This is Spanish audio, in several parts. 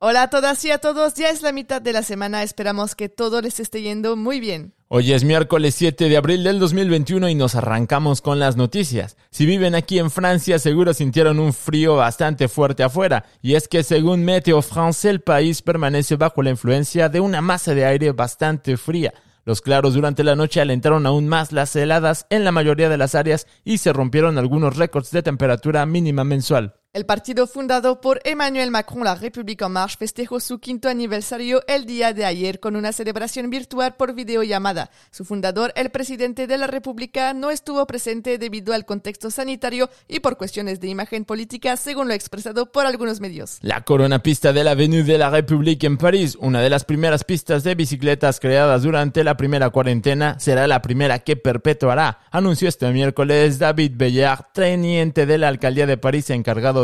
Hola a todas y a todos, ya es la mitad de la semana, esperamos que todo les esté yendo muy bien. Hoy es miércoles 7 de abril del 2021 y nos arrancamos con las noticias. Si viven aquí en Francia seguro sintieron un frío bastante fuerte afuera, y es que según Météo France el país permanece bajo la influencia de una masa de aire bastante fría. Los claros durante la noche alentaron aún más las heladas en la mayoría de las áreas y se rompieron algunos récords de temperatura mínima mensual. El partido fundado por Emmanuel Macron, la República en Marche, festejó su quinto aniversario el día de ayer con una celebración virtual por videollamada. Su fundador, el presidente de la República, no estuvo presente debido al contexto sanitario y por cuestiones de imagen política, según lo expresado por algunos medios. La corona pista de la Avenue de la République en París, una de las primeras pistas de bicicletas creadas durante la primera cuarentena, será la primera que perpetuará, anunció este miércoles David Bellard, teniente de la alcaldía de París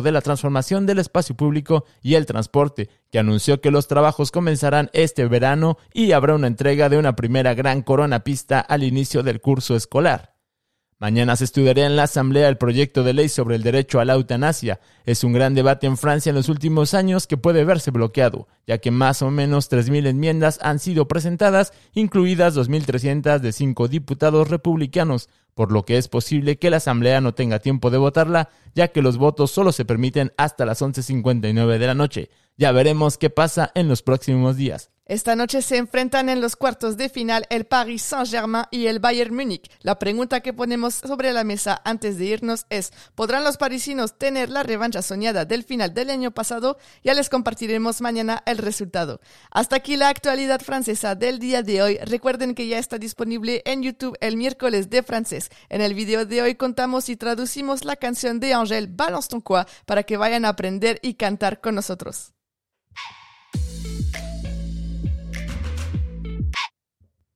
de la transformación del espacio público y el transporte, que anunció que los trabajos comenzarán este verano y habrá una entrega de una primera gran corona pista al inicio del curso escolar. Mañana se estudiará en la Asamblea el proyecto de ley sobre el derecho a la eutanasia. Es un gran debate en Francia en los últimos años que puede verse bloqueado, ya que más o menos 3.000 enmiendas han sido presentadas, incluidas 2.300 de cinco diputados republicanos, por lo que es posible que la Asamblea no tenga tiempo de votarla, ya que los votos solo se permiten hasta las 11.59 de la noche. Ya veremos qué pasa en los próximos días. Esta noche se enfrentan en los cuartos de final el Paris Saint-Germain y el Bayern Múnich. La pregunta que ponemos sobre la mesa antes de irnos es, ¿podrán los parisinos tener la revancha soñada del final del año pasado? Ya les compartiremos mañana el resultado. Hasta aquí la actualidad francesa del día de hoy. Recuerden que ya está disponible en YouTube el miércoles de francés. En el video de hoy contamos y traducimos la canción de Angèle Balance ton quoi para que vayan a aprender y cantar con nosotros.